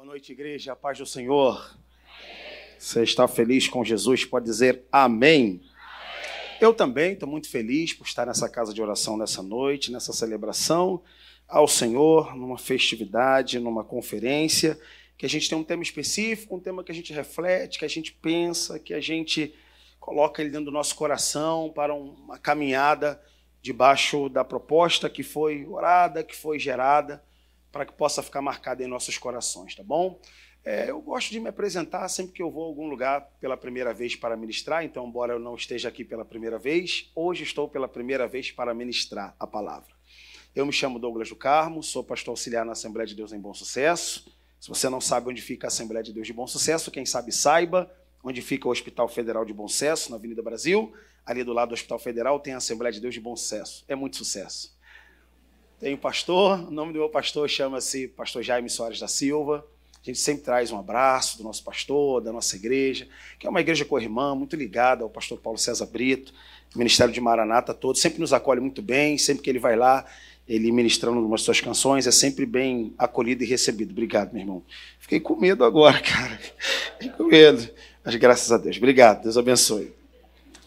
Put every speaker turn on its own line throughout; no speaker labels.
Boa noite, igreja. Paz do Senhor. Você está feliz com Jesus? Pode dizer amém. Eu também estou muito feliz por estar nessa casa de oração nessa noite, nessa celebração ao Senhor, numa festividade, numa conferência, que a gente tem um tema específico, um tema que a gente reflete, que a gente pensa, que a gente coloca ele dentro do nosso coração para uma caminhada debaixo da proposta que foi orada, que foi gerada, para que possa ficar marcada em nossos corações, tá bom? É, eu gosto de me apresentar sempre que eu vou a algum lugar pela primeira vez para ministrar, então, embora eu não esteja aqui pela primeira vez, hoje estou pela primeira vez para ministrar a palavra. Eu me chamo Douglas do Carmo, sou pastor auxiliar na Assembleia de Deus em Bom Sucesso. Se você não sabe onde fica a Assembleia de Deus de Bom Sucesso, quem sabe saiba onde fica o Hospital Federal de Bom Sucesso, na Avenida Brasil. Ali do lado do Hospital Federal tem a Assembleia de Deus de Bom Sucesso. É muito sucesso. Tem o pastor, o nome do meu pastor chama-se Pastor Jaime Soares da Silva. A gente sempre traz um abraço do nosso pastor, da nossa igreja, que é uma igreja co-irmã, muito ligada ao pastor Paulo César Brito, Ministério de Maranata todo, sempre nos acolhe muito bem, sempre que ele vai lá, ele ministrando umas suas canções, é sempre bem acolhido e recebido. Obrigado, meu irmão. Fiquei com medo agora, cara. Fiquei com medo. Mas graças a Deus. Obrigado, Deus abençoe.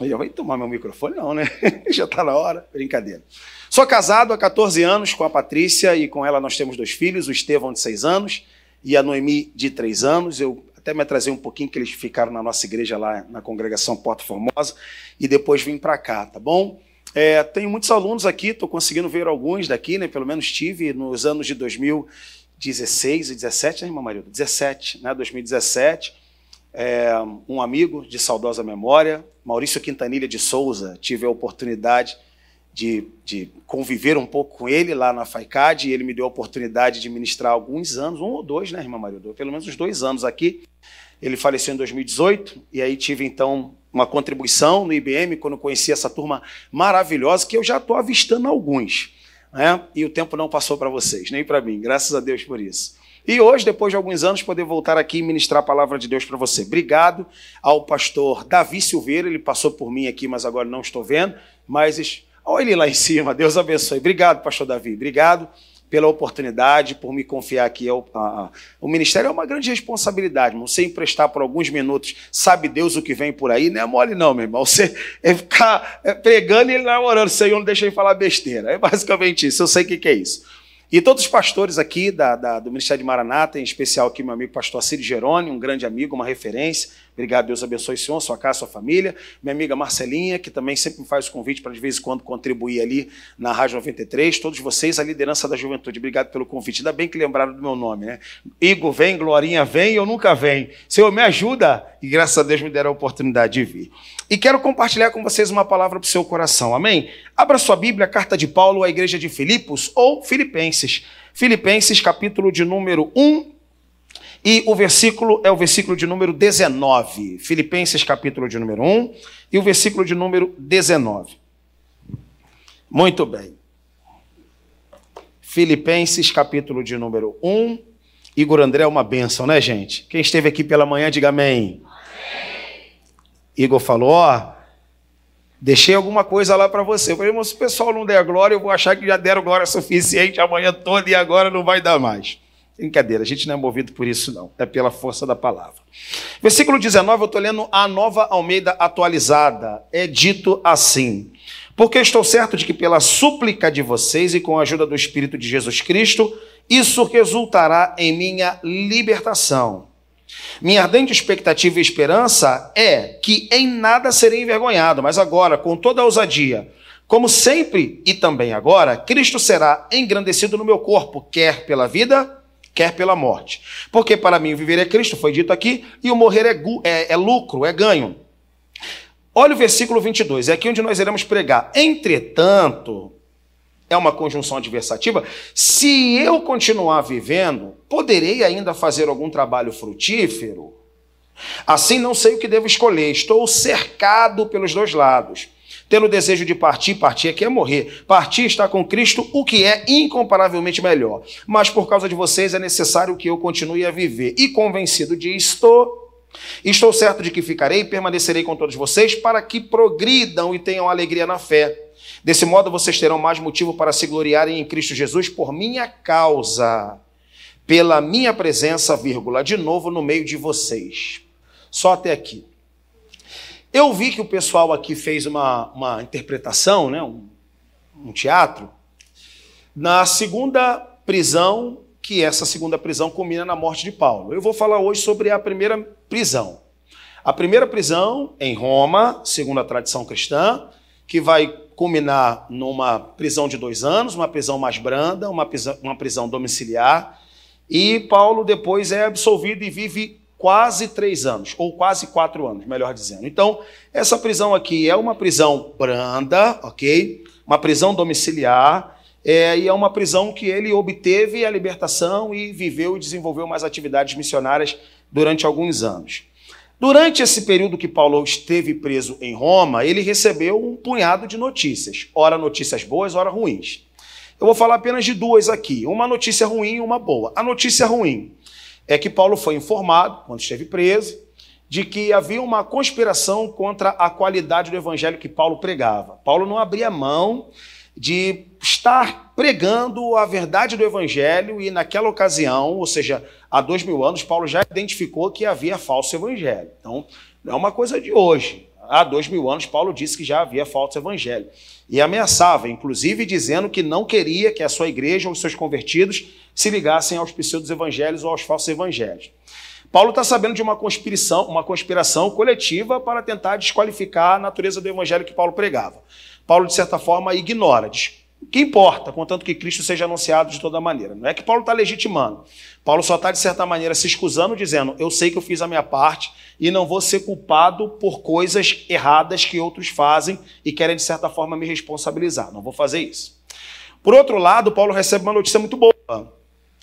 Eu vai tomar meu microfone? Não, né? Já está na hora. Brincadeira. Sou casado há 14 anos com a Patrícia e com ela nós temos dois filhos, o Estevão de 6 anos e a Noemi de três anos. Eu até me atrasei um pouquinho, que eles ficaram na nossa igreja lá na congregação Porta Formosa, e depois vim para cá, tá bom? É, tenho muitos alunos aqui, estou conseguindo ver alguns daqui, né? Pelo menos tive nos anos de 2016 e 17, né, irmã Marilda? 17, né? 2017. É, um amigo de saudosa memória, Maurício Quintanilha de Souza, tive a oportunidade de, de, conviver um pouco com ele lá na FAICAD, e ele me deu a oportunidade de ministrar alguns anos, um ou dois, né, irmã Maria? Pelo menos uns dois anos aqui. Ele faleceu em 2018, e aí tive então uma contribuição no IBM, quando conheci essa turma maravilhosa, que eu já estou avistando alguns. Né? E o tempo não passou para vocês, nem para mim, graças a Deus por isso. E hoje, depois de alguns anos, poder voltar aqui e ministrar a palavra de Deus para você. Obrigado ao pastor Davi Silveira, ele passou por mim aqui, mas agora não estou vendo, mas Olha ele lá em cima, Deus abençoe. Obrigado, pastor Davi. Obrigado pela oportunidade, por me confiar aqui. O, a, o ministério é uma grande responsabilidade, irmão. Você emprestar por alguns minutos, sabe Deus o que vem por aí, não é mole não, meu irmão. Você é ficar é, pregando e ele não orando, Senhor, não deixa ele falar besteira. É basicamente isso, eu sei o que é isso. E todos os pastores aqui da, da, do Ministério de Maranata, em especial aqui meu amigo pastor Círio Geroni, um grande amigo, uma referência, Obrigado, Deus abençoe o senhor, sua casa, sua família. Minha amiga Marcelinha, que também sempre me faz o convite para de vez em quando contribuir ali na Rádio 93. Todos vocês, a liderança da juventude. Obrigado pelo convite. Ainda bem que lembraram do meu nome, né? Igor vem, Glorinha vem, eu nunca venho. Senhor, me ajuda. E graças a Deus me deram a oportunidade de vir. E quero compartilhar com vocês uma palavra para o seu coração. Amém? Abra sua Bíblia, carta de Paulo à igreja de Filipos ou Filipenses. Filipenses, capítulo de número 1, e o versículo é o versículo de número 19. Filipenses, capítulo de número 1, e o versículo de número 19. Muito bem. Filipenses, capítulo de número 1. Igor André é uma bênção, né, gente? Quem esteve aqui pela manhã, diga amém. amém. Igor falou: Ó, deixei alguma coisa lá para você. Eu falei, se o pessoal não der glória, eu vou achar que já deram glória suficiente amanhã toda e agora não vai dar mais. Brincadeira, a gente não é movido por isso, não. É pela força da palavra. Versículo 19, eu estou lendo a nova Almeida atualizada. É dito assim: Porque estou certo de que, pela súplica de vocês e com a ajuda do Espírito de Jesus Cristo, isso resultará em minha libertação. Minha ardente expectativa e esperança é que em nada serei envergonhado, mas agora, com toda a ousadia, como sempre e também agora, Cristo será engrandecido no meu corpo, quer pela vida, quer pela morte. Porque para mim viver é Cristo, foi dito aqui, e o morrer é, é, é lucro, é ganho. Olha o versículo 22, é aqui onde nós iremos pregar. Entretanto, é uma conjunção adversativa. Se eu continuar vivendo, poderei ainda fazer algum trabalho frutífero? Assim não sei o que devo escolher. Estou cercado pelos dois lados tendo o desejo de partir, partir aqui é morrer. Partir está com Cristo, o que é incomparavelmente melhor. Mas por causa de vocês é necessário que eu continue a viver. E convencido disto, estou certo de que ficarei e permanecerei com todos vocês para que progridam e tenham alegria na fé. Desse modo vocês terão mais motivo para se gloriarem em Cristo Jesus por minha causa pela minha presença, vírgula, de novo no meio de vocês. Só até aqui. Eu vi que o pessoal aqui fez uma, uma interpretação, né, um, um teatro, na segunda prisão, que essa segunda prisão culmina na morte de Paulo. Eu vou falar hoje sobre a primeira prisão. A primeira prisão em Roma, segundo a tradição cristã, que vai culminar numa prisão de dois anos, uma prisão mais branda, uma prisão, uma prisão domiciliar. E Paulo depois é absolvido e vive quase três anos, ou quase quatro anos, melhor dizendo. Então, essa prisão aqui é uma prisão branda, ok? Uma prisão domiciliar, é, e é uma prisão que ele obteve a libertação e viveu e desenvolveu mais atividades missionárias durante alguns anos. Durante esse período que Paulo esteve preso em Roma, ele recebeu um punhado de notícias, ora notícias boas, ora ruins. Eu vou falar apenas de duas aqui, uma notícia ruim e uma boa. A notícia ruim é que Paulo foi informado, quando esteve preso, de que havia uma conspiração contra a qualidade do evangelho que Paulo pregava. Paulo não abria mão de estar pregando a verdade do evangelho e naquela ocasião, ou seja, há dois mil anos, Paulo já identificou que havia falso evangelho. Então, não é uma coisa de hoje. Há dois mil anos, Paulo disse que já havia falso evangelho. E ameaçava, inclusive dizendo que não queria que a sua igreja ou os seus convertidos se ligassem aos pseudos evangelhos ou aos falsos evangelhos. Paulo está sabendo de uma conspiração, uma conspiração coletiva para tentar desqualificar a natureza do evangelho que Paulo pregava. Paulo, de certa forma, ignora. Que importa, contanto que Cristo seja anunciado de toda maneira. Não é que Paulo está legitimando. Paulo só está, de certa maneira, se excusando, dizendo: Eu sei que eu fiz a minha parte e não vou ser culpado por coisas erradas que outros fazem e querem, de certa forma, me responsabilizar. Não vou fazer isso. Por outro lado, Paulo recebe uma notícia muito boa.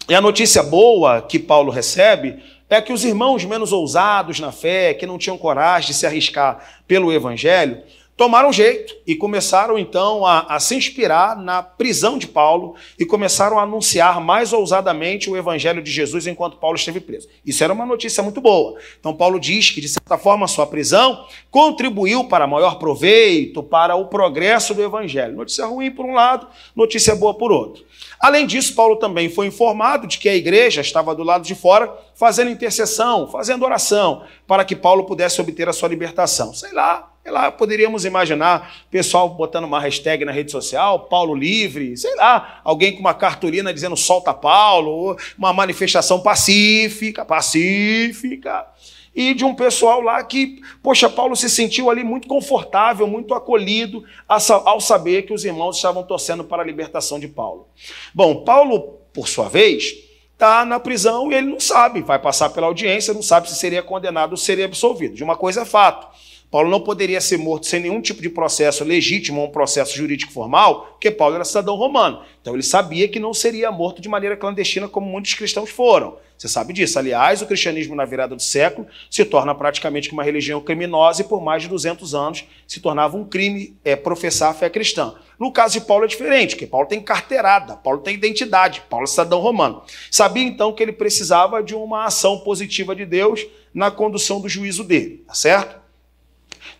E a notícia boa que Paulo recebe é que os irmãos menos ousados na fé, que não tinham coragem de se arriscar pelo evangelho, tomaram jeito e começaram então a, a, se inspirar na prisão de Paulo e começaram a anunciar mais ousadamente o evangelho de Jesus enquanto Paulo esteve preso. Isso era uma notícia muito boa. Então Paulo diz que de certa forma sua prisão contribuiu para maior proveito, para o progresso do evangelho. Notícia ruim por um lado, notícia boa por outro. Além disso, Paulo também foi informado de que a igreja estava do lado de fora fazendo intercessão, fazendo oração, para que Paulo pudesse obter a sua libertação. Sei lá, sei lá, poderíamos imaginar pessoal botando uma hashtag na rede social, Paulo livre, sei lá, alguém com uma cartolina dizendo solta Paulo, uma manifestação pacífica, pacífica e de um pessoal lá que, poxa, Paulo se sentiu ali muito confortável, muito acolhido ao saber que os irmãos estavam torcendo para a libertação de Paulo. Bom, Paulo, por sua vez, está na prisão e ele não sabe, vai passar pela audiência, não sabe se seria condenado ou seria absolvido. De uma coisa é fato. Paulo não poderia ser morto sem nenhum tipo de processo legítimo um processo jurídico formal, porque Paulo era cidadão romano. Então ele sabia que não seria morto de maneira clandestina como muitos cristãos foram. Você sabe disso. Aliás, o cristianismo na virada do século se torna praticamente uma religião criminosa e por mais de 200 anos se tornava um crime é, professar a fé cristã. No caso de Paulo é diferente, porque Paulo tem carteirada, Paulo tem identidade, Paulo é cidadão romano. Sabia então que ele precisava de uma ação positiva de Deus na condução do juízo dele, tá certo?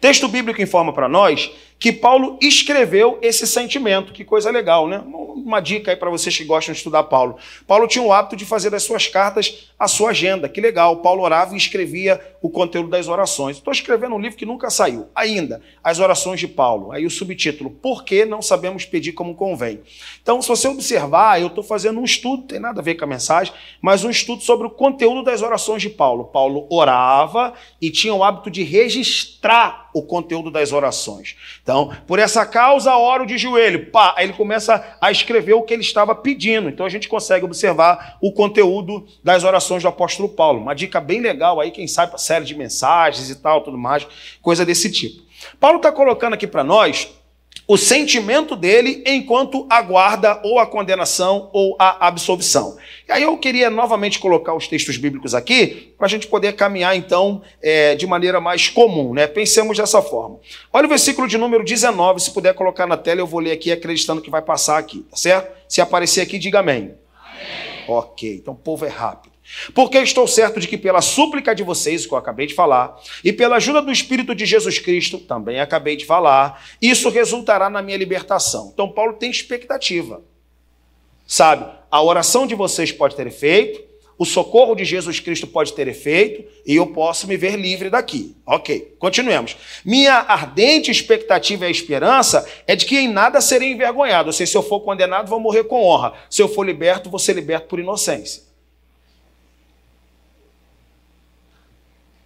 Texto bíblico informa para nós que Paulo escreveu esse sentimento. Que coisa legal, né? Uma dica aí para vocês que gostam de estudar Paulo. Paulo tinha o hábito de fazer das suas cartas a sua agenda. Que legal. Paulo orava e escrevia o conteúdo das orações. Estou escrevendo um livro que nunca saiu. Ainda, as orações de Paulo. Aí o subtítulo: Por que não sabemos pedir como convém? Então, se você observar, eu estou fazendo um estudo, tem nada a ver com a mensagem, mas um estudo sobre o conteúdo das orações de Paulo. Paulo orava e tinha o hábito de registrar o conteúdo das orações. Então, por essa causa, oro de joelho. Pá, aí ele começa a escrever o que ele estava pedindo. Então, a gente consegue observar o conteúdo das orações do apóstolo Paulo. Uma dica bem legal aí, quem sabe, para série de mensagens e tal, tudo mais, coisa desse tipo. Paulo está colocando aqui para nós o sentimento dele enquanto aguarda ou a condenação ou a absolvição. E aí eu queria novamente colocar os textos bíblicos aqui para a gente poder caminhar então é, de maneira mais comum, né? Pensemos dessa forma. Olha o versículo de número 19, se puder colocar na tela, eu vou ler aqui acreditando que vai passar aqui, tá certo? Se aparecer aqui, diga amém. amém. Ok, então o povo é rápido. Porque estou certo de que pela súplica de vocês, que eu acabei de falar, e pela ajuda do Espírito de Jesus Cristo, também acabei de falar, isso resultará na minha libertação. Então, Paulo tem expectativa. Sabe, a oração de vocês pode ter efeito, o socorro de Jesus Cristo pode ter efeito e eu posso me ver livre daqui. Ok, continuemos. Minha ardente expectativa e esperança é de que em nada serei envergonhado. Ou seja, se eu for condenado, vou morrer com honra. Se eu for liberto, vou ser liberto por inocência.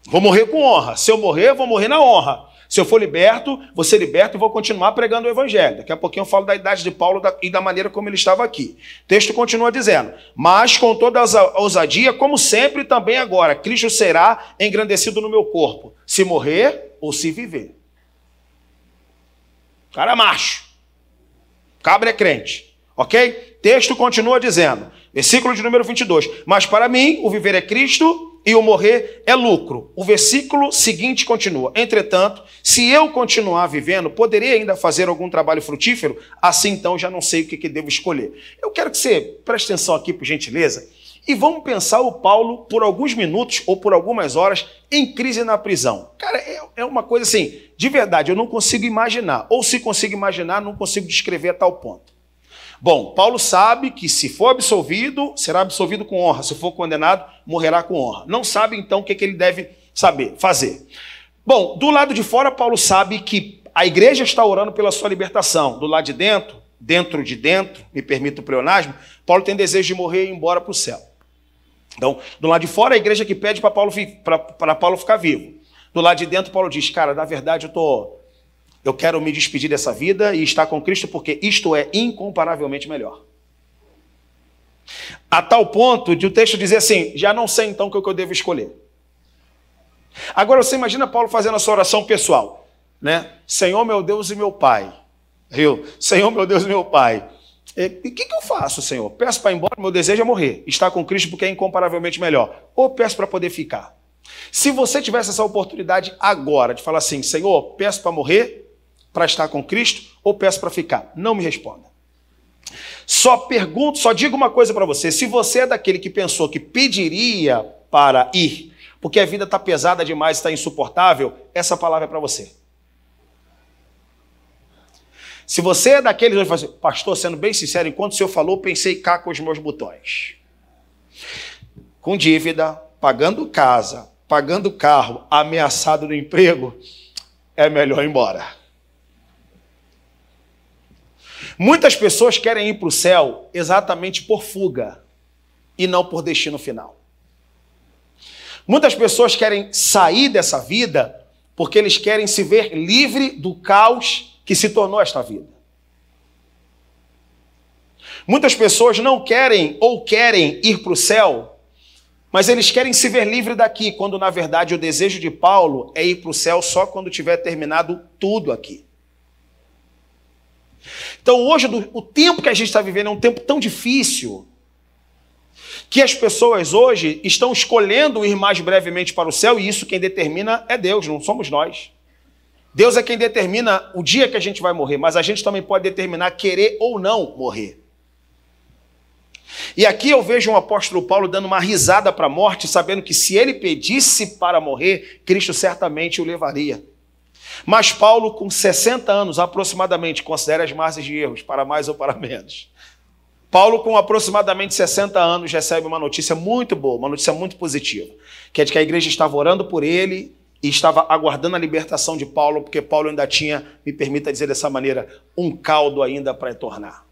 Vou morrer com honra. Se eu morrer, vou morrer na honra. Se eu for liberto, vou ser liberto e vou continuar pregando o evangelho. Daqui a pouquinho eu falo da idade de Paulo e da maneira como ele estava aqui. O texto continua dizendo: Mas com toda a ousadia, como sempre também agora, Cristo será engrandecido no meu corpo, se morrer ou se viver. Cara macho. Cabra é crente. Ok? Texto continua dizendo, versículo de número 22. Mas para mim, o viver é Cristo e o morrer é lucro. O versículo seguinte continua: Entretanto, se eu continuar vivendo, poderia ainda fazer algum trabalho frutífero? Assim então já não sei o que, que devo escolher. Eu quero que você preste atenção aqui, por gentileza, e vamos pensar o Paulo por alguns minutos ou por algumas horas em crise na prisão. Cara, é, é uma coisa assim, de verdade, eu não consigo imaginar. Ou se consigo imaginar, não consigo descrever a tal ponto. Bom, Paulo sabe que se for absolvido, será absolvido com honra. Se for condenado, morrerá com honra. Não sabe então o que, que ele deve saber, fazer. Bom, do lado de fora, Paulo sabe que a igreja está orando pela sua libertação. Do lado de dentro, dentro de dentro, me permito o pleonasmo, Paulo tem desejo de morrer e ir embora para o céu. Então, do lado de fora, a igreja que pede para Paulo, Paulo ficar vivo. Do lado de dentro, Paulo diz: Cara, na verdade, eu estou eu quero me despedir dessa vida e estar com Cristo porque isto é incomparavelmente melhor. A tal ponto de o texto dizer assim: já não sei então o que eu devo escolher. Agora você imagina Paulo fazendo a sua oração pessoal, né? Senhor meu Deus e meu Pai? Senhor meu Deus e meu Pai. E o que, que eu faço, Senhor? Peço para ir embora, meu desejo é morrer, estar com Cristo porque é incomparavelmente melhor. Ou peço para poder ficar. Se você tivesse essa oportunidade agora de falar assim, Senhor, peço para morrer para estar com Cristo ou peço para ficar? Não me responda. Só pergunto, só digo uma coisa para você: se você é daquele que pensou que pediria para ir, porque a vida está pesada demais, está insuportável, essa palavra é para você. Se você é daqueles que vai fazer, pastor, sendo bem sincero, enquanto o senhor falou, pensei cá com os meus botões. Com dívida, pagando casa, pagando carro, ameaçado no emprego, é melhor ir embora. Muitas pessoas querem ir para o céu exatamente por fuga e não por destino final. Muitas pessoas querem sair dessa vida porque eles querem se ver livre do caos que se tornou esta vida. Muitas pessoas não querem ou querem ir para o céu, mas eles querem se ver livre daqui, quando na verdade o desejo de Paulo é ir para o céu só quando tiver terminado tudo aqui. Então, hoje, o tempo que a gente está vivendo é um tempo tão difícil que as pessoas hoje estão escolhendo ir mais brevemente para o céu, e isso quem determina é Deus, não somos nós. Deus é quem determina o dia que a gente vai morrer, mas a gente também pode determinar querer ou não morrer. E aqui eu vejo um apóstolo Paulo dando uma risada para a morte, sabendo que se ele pedisse para morrer, Cristo certamente o levaria. Mas Paulo, com 60 anos aproximadamente, considera as margens de erros, para mais ou para menos. Paulo, com aproximadamente 60 anos, recebe uma notícia muito boa, uma notícia muito positiva, que é de que a igreja estava orando por ele e estava aguardando a libertação de Paulo, porque Paulo ainda tinha, me permita dizer dessa maneira, um caldo ainda para retornar.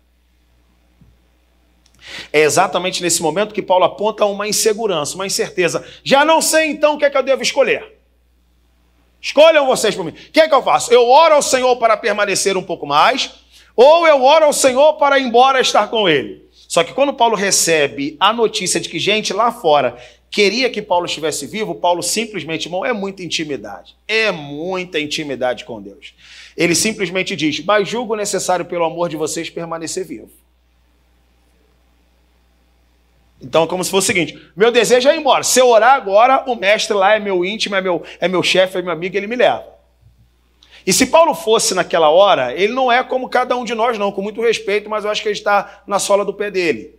É exatamente nesse momento que Paulo aponta uma insegurança, uma incerteza. Já não sei então o que é que eu devo escolher. Escolham vocês por mim. O que é que eu faço? Eu oro ao Senhor para permanecer um pouco mais, ou eu oro ao Senhor para ir embora estar com Ele. Só que quando Paulo recebe a notícia de que gente lá fora queria que Paulo estivesse vivo, Paulo simplesmente, irmão, é muita intimidade. É muita intimidade com Deus. Ele simplesmente diz: Mas julgo necessário, pelo amor de vocês, permanecer vivo. Então como se fosse o seguinte: meu desejo é ir embora. Se eu orar agora, o mestre lá é meu íntimo, é meu, é meu chefe, é meu amigo, ele me leva. E se Paulo fosse naquela hora, ele não é como cada um de nós, não, com muito respeito, mas eu acho que ele está na sola do pé dele.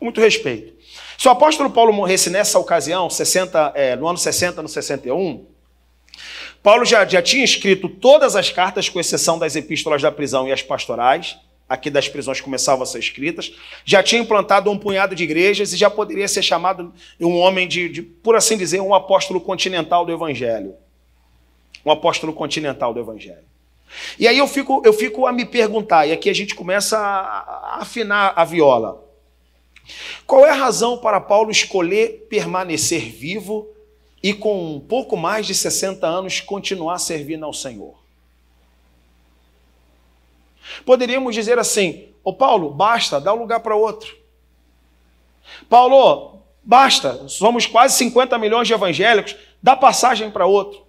Muito respeito. Se o apóstolo Paulo morresse nessa ocasião, 60, é, no ano 60, no 61, Paulo já, já tinha escrito todas as cartas, com exceção das epístolas da prisão e as pastorais, aqui das prisões começavam a ser escritas, já tinha implantado um punhado de igrejas e já poderia ser chamado um homem de, de por assim dizer, um apóstolo continental do Evangelho. Um apóstolo continental do Evangelho. E aí eu fico, eu fico a me perguntar, e aqui a gente começa a, a afinar a viola. Qual é a razão para Paulo escolher permanecer vivo e com um pouco mais de 60 anos continuar servindo ao Senhor? Poderíamos dizer assim: Ô Paulo, basta, dá um lugar para outro. Paulo, basta, somos quase 50 milhões de evangélicos, dá passagem para outro.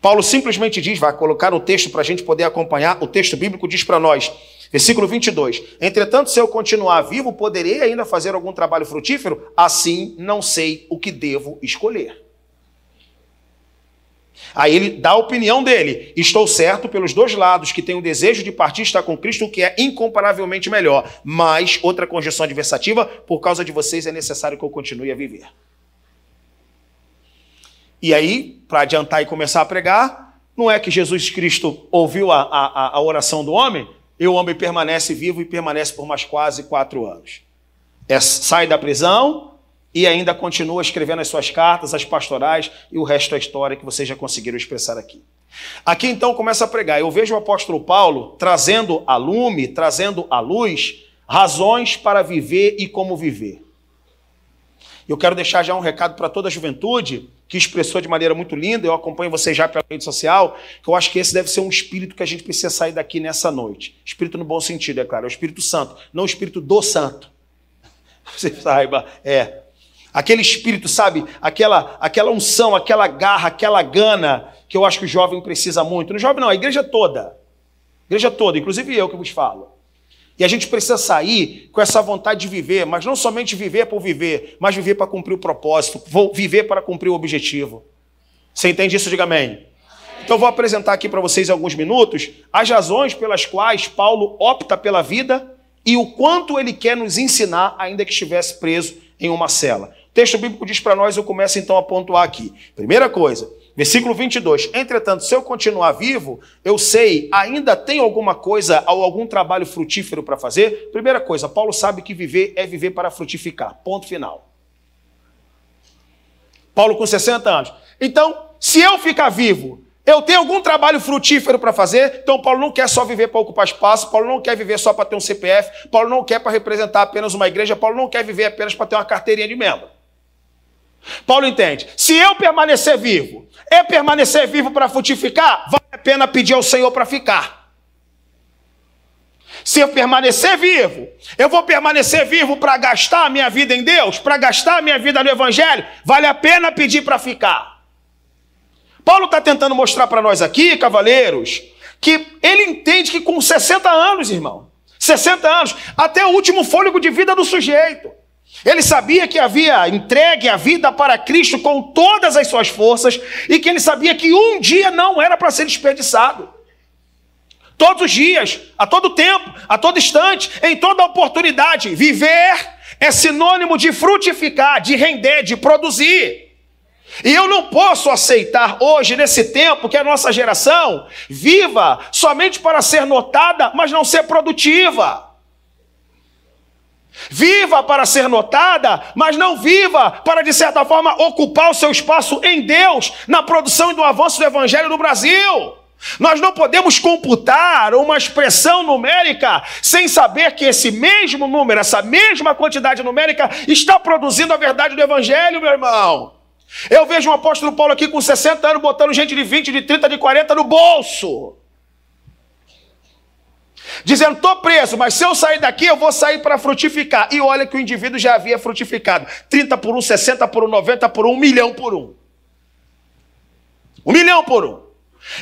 Paulo simplesmente diz, vai colocar o texto para a gente poder acompanhar, o texto bíblico diz para nós, versículo 22: Entretanto, se eu continuar vivo, poderei ainda fazer algum trabalho frutífero? Assim, não sei o que devo escolher. Aí ele dá a opinião dele. Estou certo pelos dois lados, que tenho o desejo de partir estar com Cristo, o que é incomparavelmente melhor. Mas, outra conjunção adversativa, por causa de vocês é necessário que eu continue a viver. E aí, para adiantar e começar a pregar, não é que Jesus Cristo ouviu a, a, a oração do homem, e o homem permanece vivo e permanece por mais quase quatro anos. É, sai da prisão, e ainda continua escrevendo as suas cartas, as pastorais e o resto da história que vocês já conseguiram expressar aqui. Aqui então começa a pregar. Eu vejo o apóstolo Paulo trazendo a lume, trazendo à luz razões para viver e como viver. Eu quero deixar já um recado para toda a juventude que expressou de maneira muito linda, eu acompanho vocês já pela rede social, que eu acho que esse deve ser um espírito que a gente precisa sair daqui nessa noite. Espírito no bom sentido, é claro, é o Espírito Santo, não o Espírito do Santo. Você saiba, é. Aquele espírito, sabe? Aquela, aquela unção, aquela garra, aquela gana que eu acho que o jovem precisa muito. No jovem não, a igreja toda. Igreja toda, inclusive eu que vos falo. E a gente precisa sair com essa vontade de viver, mas não somente viver por viver, mas viver para cumprir o propósito, vou viver para cumprir o objetivo. Você entende isso? Diga amém. Então vou apresentar aqui para vocês em alguns minutos as razões pelas quais Paulo opta pela vida e o quanto ele quer nos ensinar, ainda que estivesse preso em uma cela texto bíblico diz para nós, eu começo então a pontuar aqui. Primeira coisa, versículo 22. Entretanto, se eu continuar vivo, eu sei, ainda tem alguma coisa ou algum trabalho frutífero para fazer? Primeira coisa, Paulo sabe que viver é viver para frutificar. Ponto final. Paulo com 60 anos. Então, se eu ficar vivo, eu tenho algum trabalho frutífero para fazer, então Paulo não quer só viver para ocupar espaço, Paulo não quer viver só para ter um CPF, Paulo não quer para representar apenas uma igreja, Paulo não quer viver apenas para ter uma carteirinha de membro. Paulo entende: se eu permanecer vivo, é permanecer vivo para frutificar, vale a pena pedir ao Senhor para ficar. Se eu permanecer vivo, eu vou permanecer vivo para gastar a minha vida em Deus, para gastar a minha vida no Evangelho, vale a pena pedir para ficar. Paulo está tentando mostrar para nós aqui, cavaleiros, que ele entende que com 60 anos, irmão, 60 anos, até o último fôlego de vida do sujeito. Ele sabia que havia entregue a vida para Cristo com todas as suas forças e que ele sabia que um dia não era para ser desperdiçado. Todos os dias, a todo tempo, a todo instante, em toda oportunidade, viver é sinônimo de frutificar, de render, de produzir. E eu não posso aceitar hoje, nesse tempo, que a nossa geração viva somente para ser notada, mas não ser produtiva. Viva para ser notada, mas não viva para, de certa forma, ocupar o seu espaço em Deus na produção e no avanço do Evangelho no Brasil. Nós não podemos computar uma expressão numérica sem saber que esse mesmo número, essa mesma quantidade numérica, está produzindo a verdade do Evangelho, meu irmão. Eu vejo um apóstolo Paulo aqui com 60 anos botando gente de 20, de 30, de 40 no bolso dizendo: estou preso, mas se eu sair daqui, eu vou sair para frutificar. E olha que o indivíduo já havia frutificado: 30 por um, 60 por um, 90 por um, um milhão por um. Um milhão por um.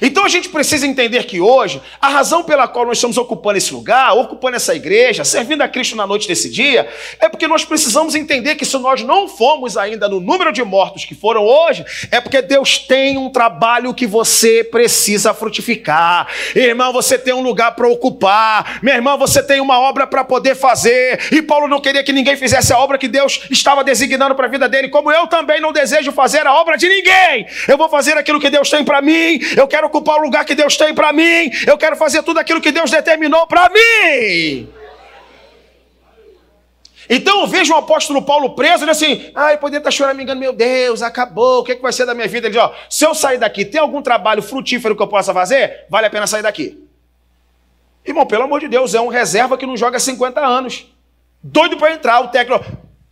Então a gente precisa entender que hoje, a razão pela qual nós estamos ocupando esse lugar, ocupando essa igreja, servindo a Cristo na noite desse dia, é porque nós precisamos entender que se nós não fomos ainda no número de mortos que foram hoje, é porque Deus tem um trabalho que você precisa frutificar. Irmão, você tem um lugar para ocupar. Minha irmã, você tem uma obra para poder fazer. E Paulo não queria que ninguém fizesse a obra que Deus estava designando para a vida dele, como eu também não desejo fazer a obra de ninguém. Eu vou fazer aquilo que Deus tem para mim. Eu quero ocupar o lugar que Deus tem para mim, eu quero fazer tudo aquilo que Deus determinou para mim. Então eu vejo o apóstolo Paulo preso, ele assim, ai, poderia estar chorando, me engano, meu Deus, acabou, o que, é que vai ser da minha vida? Ele diz, ó, se eu sair daqui, tem algum trabalho frutífero que eu possa fazer? Vale a pena sair daqui. Irmão, pelo amor de Deus, é um reserva que não joga 50 anos. Doido para entrar, o técnico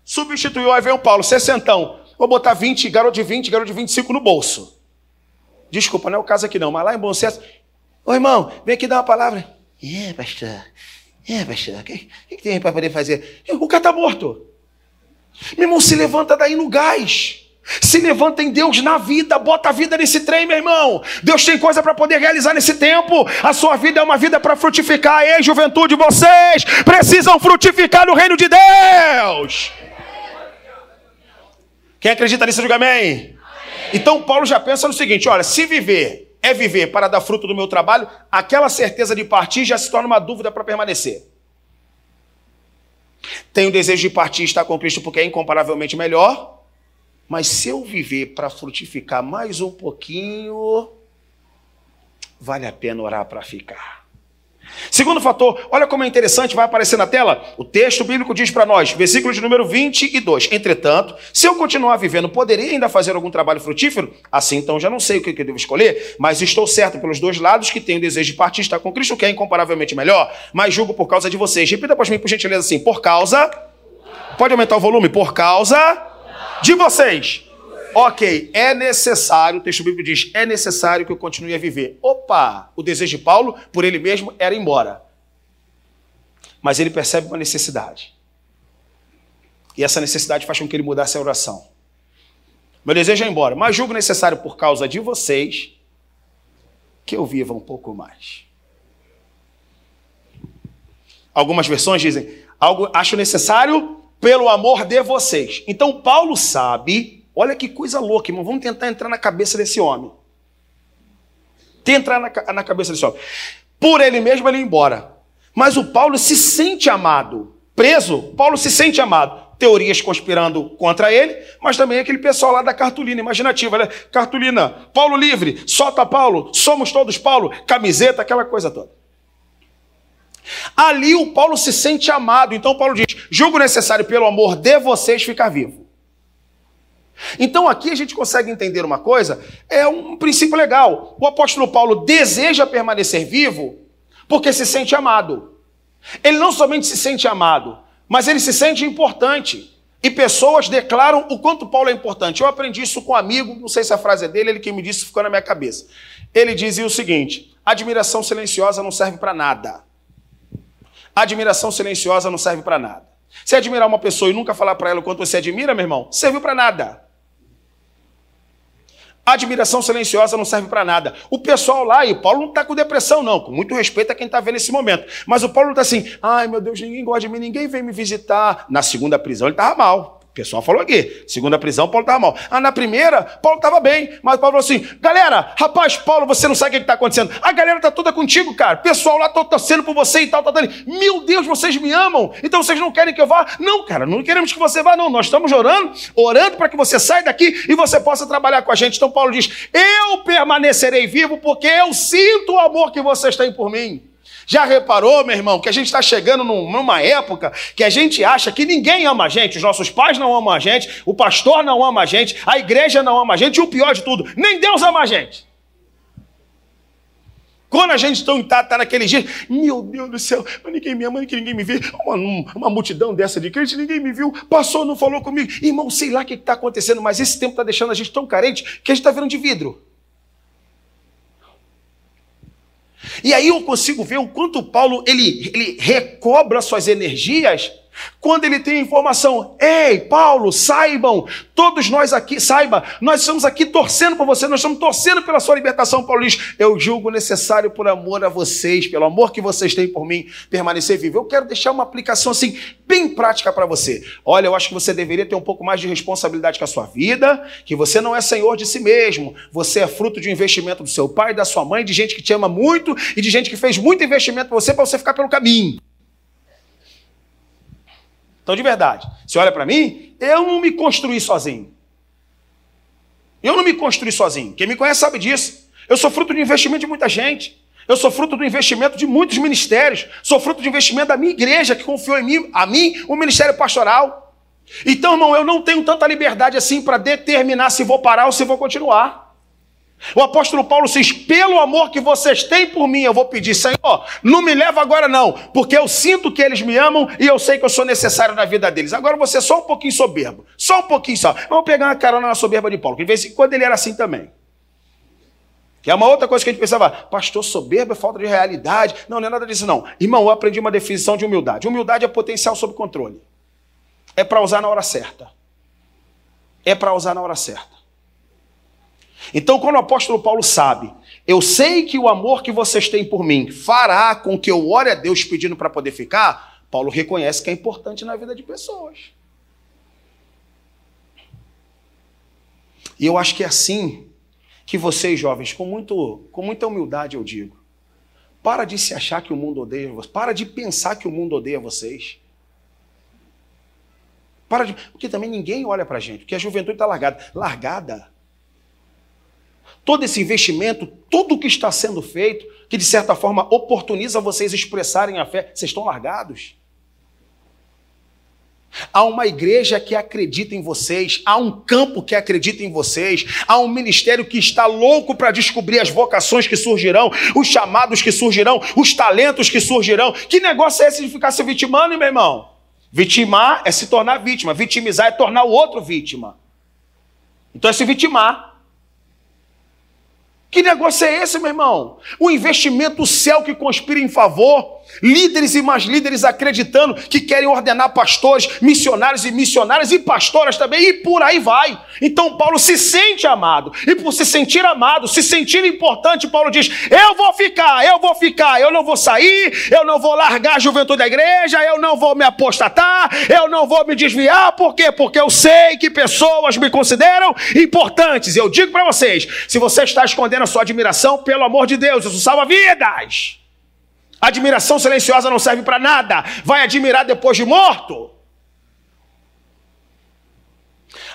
substituiu, aí vem o Paulo, sessentão. Vou botar 20, garoto de 20, garoto de 25 no bolso. Desculpa, não é o caso aqui não, mas lá em Bom Sucesso. Ô irmão, vem aqui dar uma palavra. É, pastor. É, pastor, o que, que, tem para poder fazer? O cara está morto. Meu irmão, se levanta daí no gás. Se levanta em Deus na vida, bota a vida nesse trem, meu irmão. Deus tem coisa para poder realizar nesse tempo. A sua vida é uma vida para frutificar. Ei, juventude, vocês precisam frutificar no reino de Deus. Quem acredita nisso, diga amém. Então, Paulo já pensa no seguinte: olha, se viver é viver para dar fruto do meu trabalho, aquela certeza de partir já se torna uma dúvida para permanecer. Tenho o desejo de partir e estar com Cristo porque é incomparavelmente melhor, mas se eu viver para frutificar mais um pouquinho, vale a pena orar para ficar. Segundo fator, olha como é interessante, vai aparecer na tela. O texto bíblico diz para nós, versículo de número 22. Entretanto, se eu continuar vivendo, poderia ainda fazer algum trabalho frutífero? Assim, então já não sei o que eu devo escolher, mas estou certo pelos dois lados que tenho desejo de partir estar com Cristo, que é incomparavelmente melhor, mas julgo por causa de vocês. Repita para mim, por gentileza, assim: por causa. Pode aumentar o volume? Por causa de vocês Ok, é necessário, o texto bíblico diz, é necessário que eu continue a viver. Opa, o desejo de Paulo, por ele mesmo, era ir embora. Mas ele percebe uma necessidade. E essa necessidade faz com que ele mudasse a oração. Meu desejo é ir embora, mas julgo necessário por causa de vocês que eu viva um pouco mais. Algumas versões dizem, algo acho necessário pelo amor de vocês. Então Paulo sabe Olha que coisa louca, irmão. Vamos tentar entrar na cabeça desse homem. Tentar na, na cabeça desse homem. Por ele mesmo, ele ir embora. Mas o Paulo se sente amado. Preso, Paulo se sente amado. Teorias conspirando contra ele, mas também aquele pessoal lá da cartolina imaginativa, né? Cartolina, Paulo livre, solta Paulo, somos todos Paulo, camiseta, aquela coisa toda. Ali o Paulo se sente amado, então Paulo diz: julgo necessário pelo amor de vocês ficar vivo. Então aqui a gente consegue entender uma coisa, é um princípio legal. O apóstolo Paulo deseja permanecer vivo porque se sente amado. Ele não somente se sente amado, mas ele se sente importante. E pessoas declaram o quanto Paulo é importante. Eu aprendi isso com um amigo, não sei se a frase é dele, ele que me disse, ficou na minha cabeça. Ele dizia o seguinte: admiração silenciosa não serve para nada. Admiração silenciosa não serve para nada. Se admirar uma pessoa e nunca falar para ela o quanto você admira, meu irmão, serviu para nada. A admiração silenciosa não serve para nada. O pessoal lá, e o Paulo não está com depressão, não, com muito respeito a quem está vendo esse momento. Mas o Paulo está assim: ai meu Deus, ninguém gosta de mim, ninguém vem me visitar. Na segunda prisão ele estava mal. O pessoal falou aqui. Segunda prisão, Paulo estava mal. Ah, na primeira, Paulo estava bem. Mas Paulo falou assim: galera, rapaz, Paulo, você não sabe o que está acontecendo. A galera está toda contigo, cara. Pessoal lá está torcendo por você e tal, tal, tal. Meu Deus, vocês me amam. Então vocês não querem que eu vá? Não, cara, não queremos que você vá, não. Nós estamos orando, orando para que você saia daqui e você possa trabalhar com a gente. Então Paulo diz: eu permanecerei vivo porque eu sinto o amor que vocês têm por mim. Já reparou, meu irmão, que a gente está chegando numa época que a gente acha que ninguém ama a gente, os nossos pais não amam a gente, o pastor não ama a gente, a igreja não ama a gente, e o pior de tudo, nem Deus ama a gente. Quando a gente está tá naquele dia, meu Deus do céu, mas ninguém me ama, ninguém me vê. Uma, uma multidão dessa de crente, ninguém me viu, passou, não falou comigo. Irmão, sei lá o que está acontecendo, mas esse tempo está deixando a gente tão carente que a gente está virando de vidro. E aí eu consigo ver o quanto Paulo ele, ele recobra suas energias quando ele tem informação, ei, Paulo, saibam, todos nós aqui, saiba, nós estamos aqui torcendo por você, nós estamos torcendo pela sua libertação, Paulo diz, eu julgo necessário por amor a vocês, pelo amor que vocês têm por mim, permanecer vivo. Eu quero deixar uma aplicação assim, bem prática para você. Olha, eu acho que você deveria ter um pouco mais de responsabilidade com a sua vida, que você não é senhor de si mesmo, você é fruto de um investimento do seu pai, da sua mãe, de gente que te ama muito e de gente que fez muito investimento você, para você ficar pelo caminho. Então, de verdade, você olha para mim, eu não me construí sozinho. Eu não me construí sozinho. Quem me conhece sabe disso. Eu sou fruto do investimento de muita gente. Eu sou fruto do investimento de muitos ministérios. Sou fruto do investimento da minha igreja, que confiou em mim, a mim, o ministério pastoral. Então, irmão, eu não tenho tanta liberdade assim para determinar se vou parar ou se vou continuar. O apóstolo Paulo diz: pelo amor que vocês têm por mim, eu vou pedir, Senhor, não me leva agora não, porque eu sinto que eles me amam e eu sei que eu sou necessário na vida deles. Agora você é só um pouquinho soberbo, só um pouquinho só. Vamos pegar uma carona na soberba de Paulo, que de vez em quando ele era assim também. Que é uma outra coisa que a gente pensava, pastor soberbo é falta de realidade. Não, não é nada disso, não. Irmão, eu aprendi uma definição de humildade. Humildade é potencial sob controle. É para usar na hora certa. É para usar na hora certa. Então, quando o apóstolo Paulo sabe, eu sei que o amor que vocês têm por mim fará com que eu ore a Deus pedindo para poder ficar, Paulo reconhece que é importante na vida de pessoas. E eu acho que é assim que vocês, jovens, com, muito, com muita humildade eu digo, para de se achar que o mundo odeia vocês, para de pensar que o mundo odeia vocês. Para de, porque também ninguém olha para a gente, porque a juventude está largada. Largada todo esse investimento, tudo o que está sendo feito, que de certa forma oportuniza vocês expressarem a fé, vocês estão largados. Há uma igreja que acredita em vocês, há um campo que acredita em vocês, há um ministério que está louco para descobrir as vocações que surgirão, os chamados que surgirão, os talentos que surgirão. Que negócio é esse de ficar se vitimando, meu irmão? Vitimar é se tornar vítima, vitimizar é tornar o outro vítima. Então é se vitimar. Que negócio é esse, meu irmão? O investimento, o céu que conspira em favor, líderes e mais líderes acreditando que querem ordenar pastores, missionários e missionárias e pastoras também, e por aí vai. Então Paulo se sente amado, e por se sentir amado, se sentir importante, Paulo diz: Eu vou ficar, eu vou ficar, eu não vou sair, eu não vou largar a juventude da igreja, eu não vou me apostatar, eu não vou me desviar, por quê? Porque eu sei que pessoas me consideram importantes. Eu digo para vocês: se você está escondendo a sua admiração, pelo amor de Deus, isso salva vidas. Admiração silenciosa não serve para nada. Vai admirar depois de morto?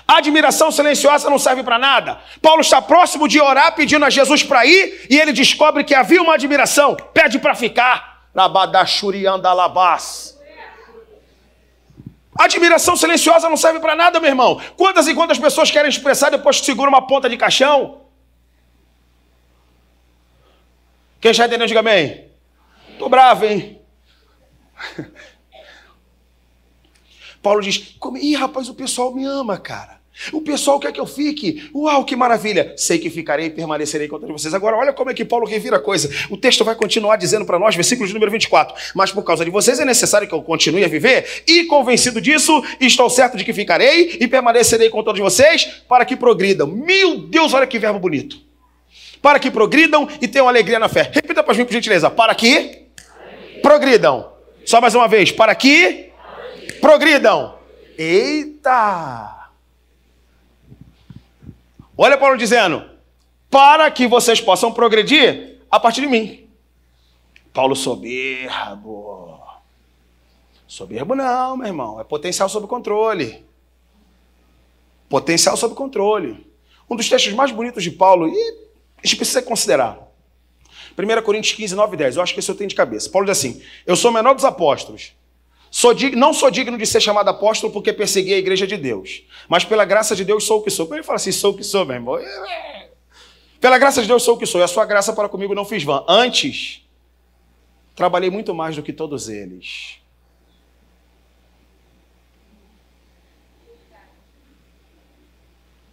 admiração silenciosa não serve para nada. Paulo está próximo de orar pedindo a Jesus para ir e ele descobre que havia uma admiração. Pede para ficar. Rabadachuriandalabás. Admiração silenciosa não serve para nada, meu irmão. Quantas e quantas pessoas querem expressar depois que segura uma ponta de caixão? Quem já entendeu, diga amém. Tô bravo, hein? Paulo diz: Ih, rapaz, o pessoal me ama, cara. O pessoal quer que eu fique. Uau, que maravilha. Sei que ficarei e permanecerei contra vocês. Agora, olha como é que Paulo revira a coisa. O texto vai continuar dizendo para nós, versículo de número 24. Mas por causa de vocês é necessário que eu continue a viver. E convencido disso, estou certo de que ficarei e permanecerei com todos vocês para que progridam. Meu Deus, olha que verbo bonito. Para que progridam e tenham alegria na fé. Repita para mim, por gentileza. Para que progridam. Só mais uma vez, para que progridam. Eita! Olha Paulo dizendo: para que vocês possam progredir a partir de mim. Paulo soberbo. Soberbo não, meu irmão, é potencial sob controle. Potencial sob controle. Um dos textos mais bonitos de Paulo, e a gente precisa considerar. 1 Coríntios 15, 9 e 10. Eu acho que esse eu tenho de cabeça. Paulo diz assim: Eu sou o menor dos apóstolos. Sou não sou digno de ser chamado apóstolo porque persegui a igreja de Deus. Mas pela graça de Deus sou o que sou. Ele fala assim: sou o que sou, meu irmão. Pela graça de Deus sou o que sou. E a sua graça para comigo não fiz vã. Antes, trabalhei muito mais do que todos eles.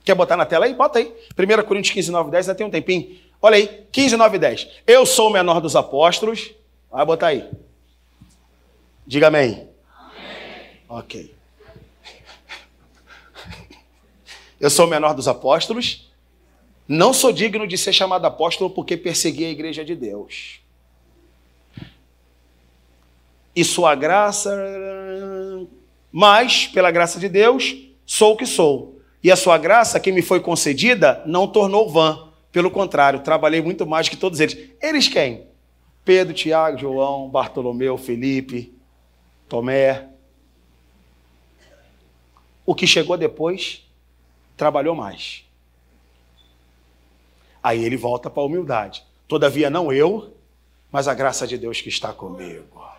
Quer botar na tela aí? Bota aí. 1 Coríntios 15, 9, 10, ainda tem um tempinho. Olha aí, 15, 9 e 10. Eu sou o menor dos apóstolos. Vai botar aí. Diga amém. amém. Ok. Eu sou o menor dos apóstolos. Não sou digno de ser chamado apóstolo porque persegui a igreja de Deus. E sua graça, mas pela graça de Deus, sou o que sou. E a sua graça que me foi concedida não tornou vã pelo contrário, trabalhei muito mais que todos eles. Eles quem? Pedro, Tiago, João, Bartolomeu, Felipe, Tomé. O que chegou depois trabalhou mais. Aí ele volta para a humildade. Todavia, não eu, mas a graça de Deus que está comigo. Olha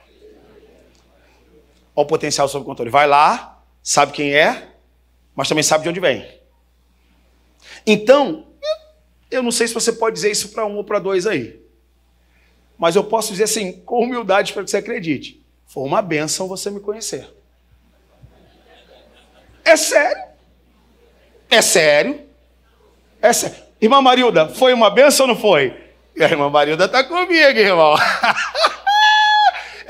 o potencial sob controle. Vai lá, sabe quem é, mas também sabe de onde vem. Então, eu não sei se você pode dizer isso para um ou para dois aí. Mas eu posso dizer assim, com humildade, para que você acredite. Foi uma benção você me conhecer. É sério. É sério. É sério. Irmã Marilda, foi uma benção ou não foi? E a irmã Marilda está comigo, irmão.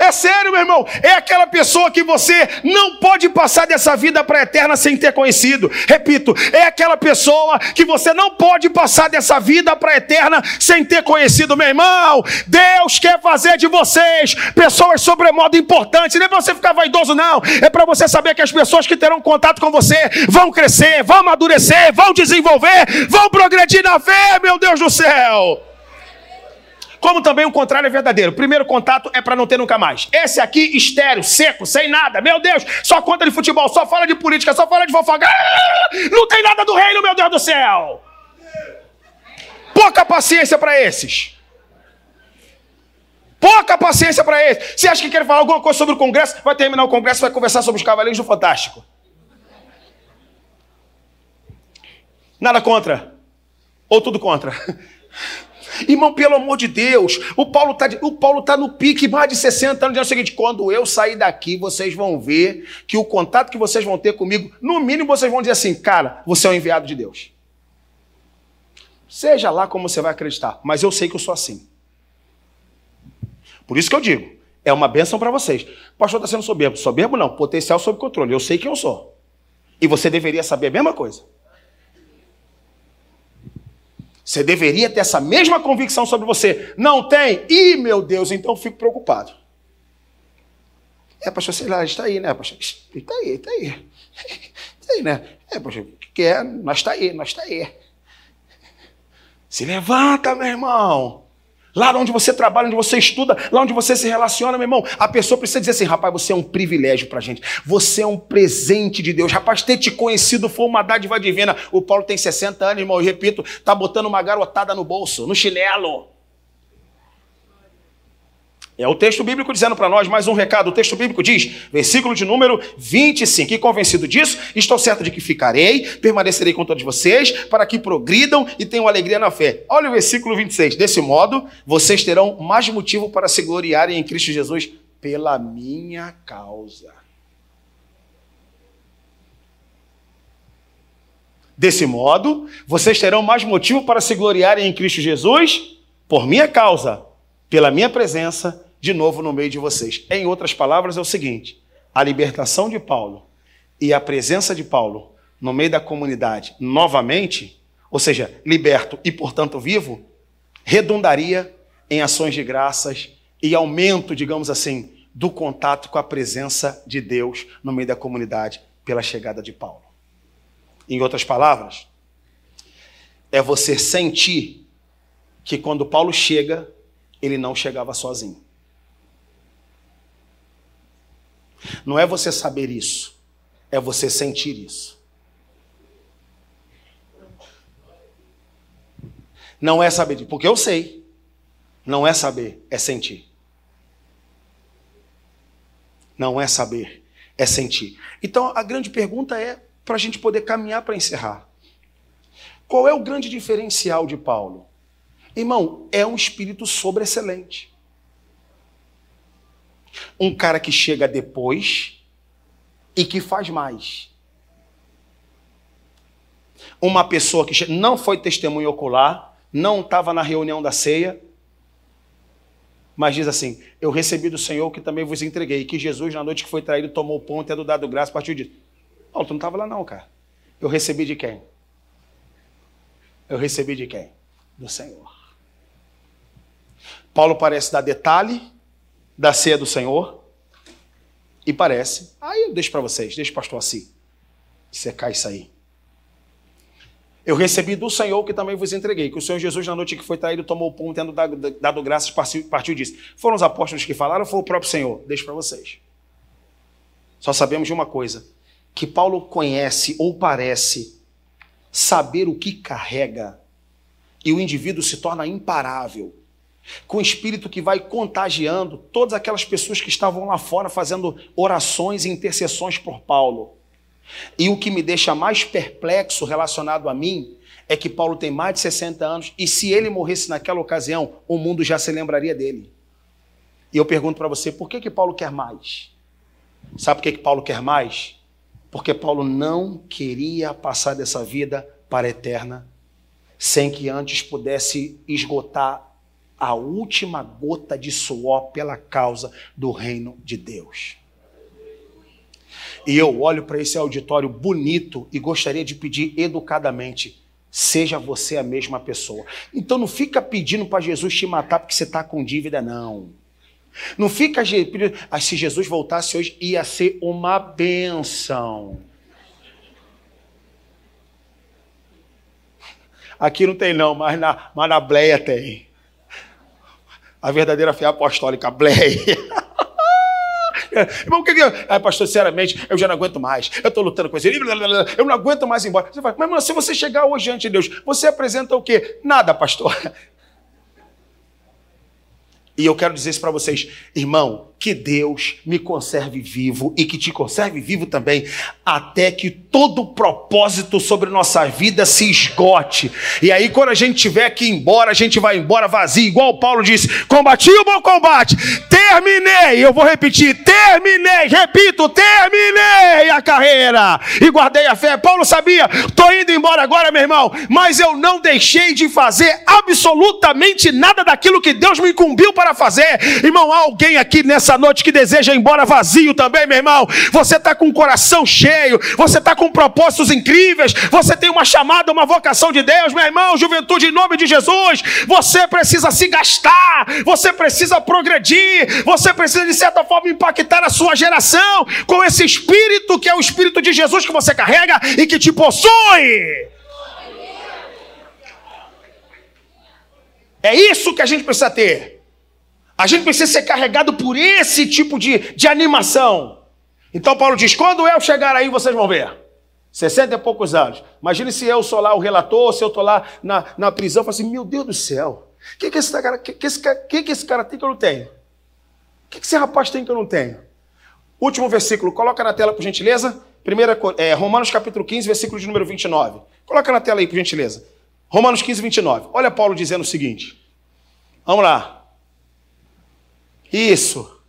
É sério, meu irmão. É aquela pessoa que você não pode passar dessa vida para a eterna sem ter conhecido. Repito, é aquela pessoa que você não pode passar dessa vida para a eterna sem ter conhecido, meu irmão. Deus quer fazer de vocês pessoas sobremodo importantes. Não é para você ficar vaidoso, não. É para você saber que as pessoas que terão contato com você vão crescer, vão amadurecer, vão desenvolver, vão progredir na fé, meu Deus do céu. Como também o contrário é verdadeiro. Primeiro contato é para não ter nunca mais. Esse aqui, estéreo, seco, sem nada. Meu Deus, só conta de futebol, só fala de política, só fala de fofoca. Ah, não tem nada do reino, meu Deus do céu. Pouca paciência para esses. Pouca paciência para esses. Você acha que quer falar alguma coisa sobre o Congresso? Vai terminar o Congresso, vai conversar sobre os Cavaleiros do Fantástico. Nada contra. Ou tudo contra. Irmão, pelo amor de Deus, o Paulo está o Paulo tá no pique mais de 60 anos, dizendo o seguinte: quando eu sair daqui, vocês vão ver que o contato que vocês vão ter comigo, no mínimo vocês vão dizer assim, cara, você é o enviado de Deus. Seja lá como você vai acreditar, mas eu sei que eu sou assim. Por isso que eu digo, é uma bênção para vocês. O pastor está sendo soberbo. Soberbo não, potencial sob controle. Eu sei quem eu sou. E você deveria saber a mesma coisa. Você deveria ter essa mesma convicção sobre você. Não tem? Ih, meu Deus, então eu fico preocupado. É, pastor, sei lá, está aí, né, pastor? Está aí, está aí. Está aí, né? É, pastor, o que é? Nós está aí, nós está aí. Se levanta, meu irmão. Lá onde você trabalha, onde você estuda, lá onde você se relaciona, meu irmão, a pessoa precisa dizer assim: rapaz, você é um privilégio pra gente, você é um presente de Deus. Rapaz, ter te conhecido foi uma dádiva divina. O Paulo tem 60 anos, irmão, eu repito, tá botando uma garotada no bolso, no chinelo. É o texto bíblico dizendo para nós mais um recado. O texto bíblico diz, versículo de número 25: E convencido disso, estou certo de que ficarei, permanecerei com todos vocês, para que progridam e tenham alegria na fé. Olha o versículo 26. Desse modo, vocês terão mais motivo para se gloriarem em Cristo Jesus pela minha causa. Desse modo, vocês terão mais motivo para se gloriarem em Cristo Jesus por minha causa, pela minha presença de novo no meio de vocês. Em outras palavras, é o seguinte: a libertação de Paulo e a presença de Paulo no meio da comunidade novamente, ou seja, liberto e portanto vivo, redundaria em ações de graças e aumento, digamos assim, do contato com a presença de Deus no meio da comunidade pela chegada de Paulo. Em outras palavras, é você sentir que quando Paulo chega, ele não chegava sozinho. Não é você saber isso, é você sentir isso. Não é saber, porque eu sei. Não é saber, é sentir. Não é saber, é sentir. Então a grande pergunta é para a gente poder caminhar para encerrar. Qual é o grande diferencial de Paulo? Irmão, é um espírito sobreexcelente. Um cara que chega depois e que faz mais. Uma pessoa que não foi testemunho ocular, não estava na reunião da ceia, mas diz assim: Eu recebi do Senhor que também vos entreguei, que Jesus, na noite que foi traído, tomou o pão, tendo dado graça, partiu disso. Paulo, tu não estava lá, não, cara. Eu recebi de quem? Eu recebi de quem? Do Senhor. Paulo parece dar detalhe, da ceia do Senhor. E parece. Aí eu deixo para vocês, deixo o pastor assim. Secar isso aí. Eu recebi do Senhor que também vos entreguei, que o Senhor Jesus, na noite que foi traído, tomou o pão, tendo dado, dado graças, partiu disso. Foram os apóstolos que falaram ou foi o próprio Senhor? Deixo para vocês. Só sabemos de uma coisa: que Paulo conhece ou parece saber o que carrega e o indivíduo se torna imparável. Com o espírito que vai contagiando todas aquelas pessoas que estavam lá fora fazendo orações e intercessões por Paulo. E o que me deixa mais perplexo relacionado a mim é que Paulo tem mais de 60 anos e se ele morresse naquela ocasião, o mundo já se lembraria dele. E eu pergunto para você, por que, que Paulo quer mais? Sabe por que, que Paulo quer mais? Porque Paulo não queria passar dessa vida para a eterna sem que antes pudesse esgotar a última gota de suor pela causa do reino de Deus. E eu olho para esse auditório bonito e gostaria de pedir educadamente: seja você a mesma pessoa. Então não fica pedindo para Jesus te matar porque você está com dívida, não. Não fica pedindo, ah, se Jesus voltasse hoje, ia ser uma benção. Aqui não tem não, mas na, mas na Bleia tem. A verdadeira fé apostólica, Bleia. Irmão, o que é? Ah, pastor, sinceramente, eu já não aguento mais. Eu estou lutando com isso. Eu não aguento mais ir embora. Você fala, mas irmão, se você chegar hoje diante de Deus, você apresenta o quê? Nada, pastor. E eu quero dizer isso para vocês, irmão, que Deus me conserve vivo e que te conserve vivo também, até que todo o propósito sobre nossa vida se esgote. E aí, quando a gente tiver que ir embora, a gente vai embora vazio, igual Paulo disse: combati o bom combate, terminei. Eu vou repetir: terminei, repito, terminei a carreira e guardei a fé. Paulo sabia, estou indo embora agora, meu irmão, mas eu não deixei de fazer absolutamente nada daquilo que Deus me incumbiu para fazer. Irmão, há alguém aqui nessa nessa noite que deseja ir embora vazio também, meu irmão. Você está com o coração cheio, você está com propósitos incríveis, você tem uma chamada, uma vocação de Deus, meu irmão. Juventude, em nome de Jesus, você precisa se gastar, você precisa progredir, você precisa, de certa forma, impactar a sua geração com esse espírito que é o espírito de Jesus que você carrega e que te possui. É isso que a gente precisa ter. A gente precisa ser carregado por esse tipo de, de animação. Então Paulo diz: quando eu chegar aí, vocês vão ver. 60 e poucos anos. Imagine se eu sou lá o relator, se eu estou lá na, na prisão, eu falo assim: meu Deus do céu, o que, que, esse cara, que, que, esse, que, que esse cara tem que eu não tenho? O que, que esse rapaz tem que eu não tenho? Último versículo, coloca na tela, por gentileza. Primeira, é, Romanos capítulo 15, versículo de número 29. Coloca na tela aí, por gentileza. Romanos 15, 29. Olha Paulo dizendo o seguinte. Vamos lá. Isso.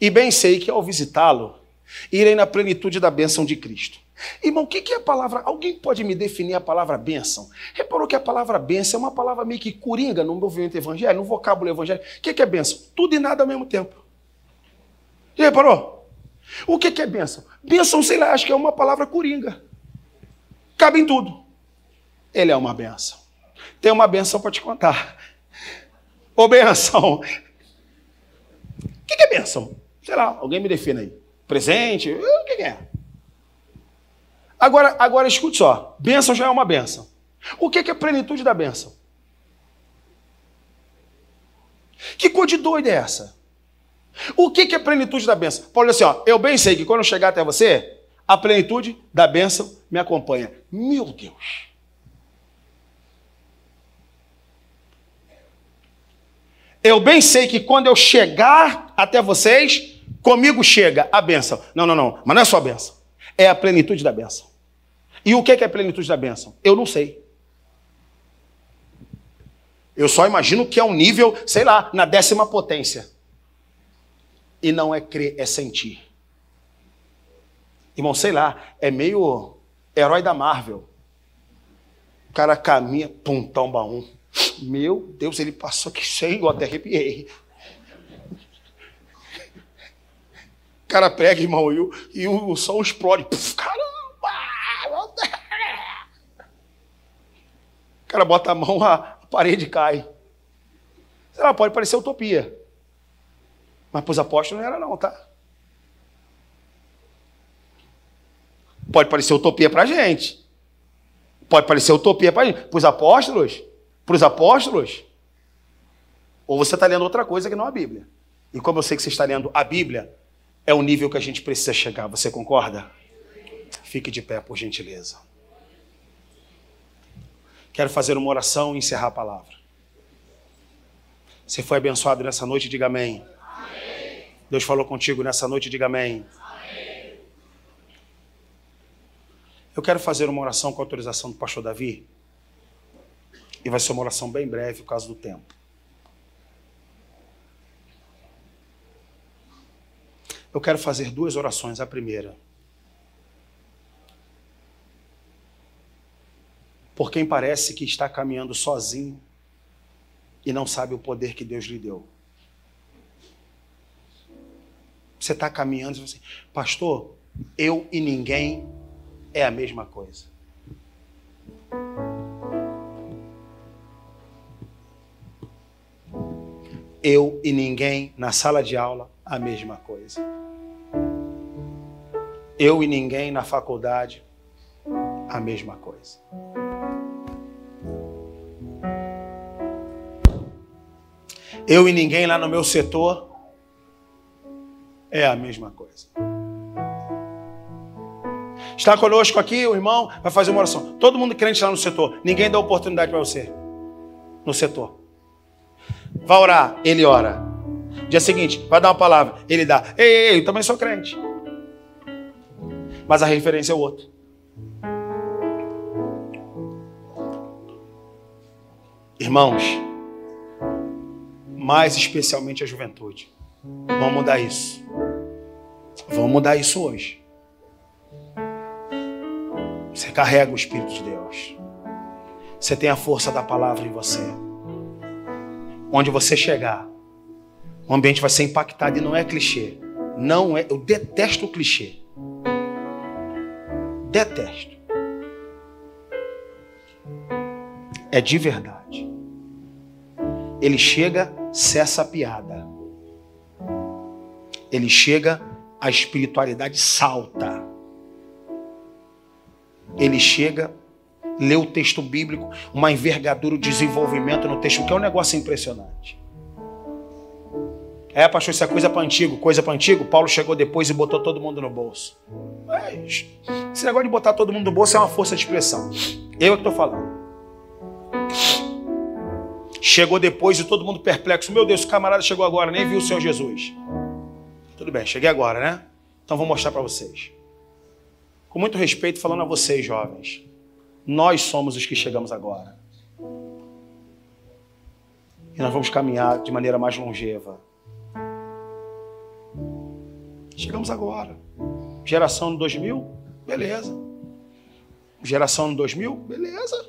E bem sei que ao visitá-lo, irei na plenitude da bênção de Cristo. Irmão, o que é a palavra? Alguém pode me definir a palavra bênção? Reparou que a palavra bênção é uma palavra meio que coringa no movimento evangélico, no vocábulo evangélico. O que é bênção? Tudo e nada ao mesmo tempo. Reparou? O que é bênção? Bênção, sei lá, acho que é uma palavra coringa. Cabe em tudo. Ele é uma bênção. Tem uma bênção para te contar. Ô benção. O que, é benção? Sei lá, alguém me defina aí. Presente? O que, é? Agora, agora escute só. Bênção já é uma bênção. O que, é plenitude da bênção? Que cor de doida é essa? O que, é plenitude da bênção? Paulo assim, ó, eu bem sei que quando eu chegar até você, a plenitude da bênção me acompanha. Meu Deus! Eu bem sei que quando eu chegar até vocês, comigo chega a bênção. Não, não, não. Mas não é só a bênção. É a plenitude da bênção. E o que é a plenitude da bênção? Eu não sei. Eu só imagino que é um nível, sei lá, na décima potência. E não é crer, é sentir. Irmão, sei lá, é meio herói da Marvel. O cara caminha, pum, tomba um. Meu Deus, ele passou aqui sem, eu até arrepiei. O cara prega, irmão, e o, e o som explode. Puf, caramba! O cara bota a mão, a parede cai. Sei lá, pode parecer utopia. Mas para os apóstolos não era não, tá? Pode parecer utopia para a gente. Pode parecer utopia para a gente. Para os apóstolos, para os apóstolos, ou você está lendo outra coisa que não a Bíblia. E como eu sei que você está lendo a Bíblia, é o nível que a gente precisa chegar. Você concorda? Fique de pé, por gentileza. Quero fazer uma oração e encerrar a palavra. Você foi abençoado nessa noite, diga amém. amém. Deus falou contigo nessa noite, diga amém. amém. Eu quero fazer uma oração com autorização do pastor Davi. E vai ser uma oração bem breve por causa do tempo. Eu quero fazer duas orações. A primeira. Por quem parece que está caminhando sozinho e não sabe o poder que Deus lhe deu. Você está caminhando e você, pastor, eu e ninguém é a mesma coisa. Eu e ninguém na sala de aula, a mesma coisa. Eu e ninguém na faculdade, a mesma coisa. Eu e ninguém lá no meu setor, é a mesma coisa. Está conosco aqui, o irmão vai fazer uma oração. Todo mundo crente lá no setor. Ninguém dá oportunidade para você. No setor. Vai orar, ele ora. Dia seguinte, vai dar uma palavra, ele dá. Ei, ei, eu também sou crente. Mas a referência é o outro. Irmãos, mais especialmente a juventude, vamos mudar isso. Vamos mudar isso hoje. Você carrega o Espírito de Deus. Você tem a força da palavra em você. Onde você chegar, o ambiente vai ser impactado e não é clichê. Não é, eu detesto o clichê. Detesto. É de verdade. Ele chega, cessa a piada. Ele chega, a espiritualidade salta. Ele chega, lê o texto bíblico, uma envergadura, o desenvolvimento no texto, que é um negócio impressionante. É, pastor, isso é coisa para antigo, coisa para antigo. Paulo chegou depois e botou todo mundo no bolso. Mas, esse negócio de botar todo mundo no bolso é uma força de expressão. Eu é que estou falando. Chegou depois e todo mundo perplexo. Meu Deus, o camarada chegou agora, nem viu o Senhor Jesus. Tudo bem, cheguei agora, né? Então vou mostrar para vocês. Com muito respeito, falando a vocês, jovens. Nós somos os que chegamos agora. E nós vamos caminhar de maneira mais longeva. Chegamos agora. Geração no 2000? Beleza. Geração no 2000? Beleza.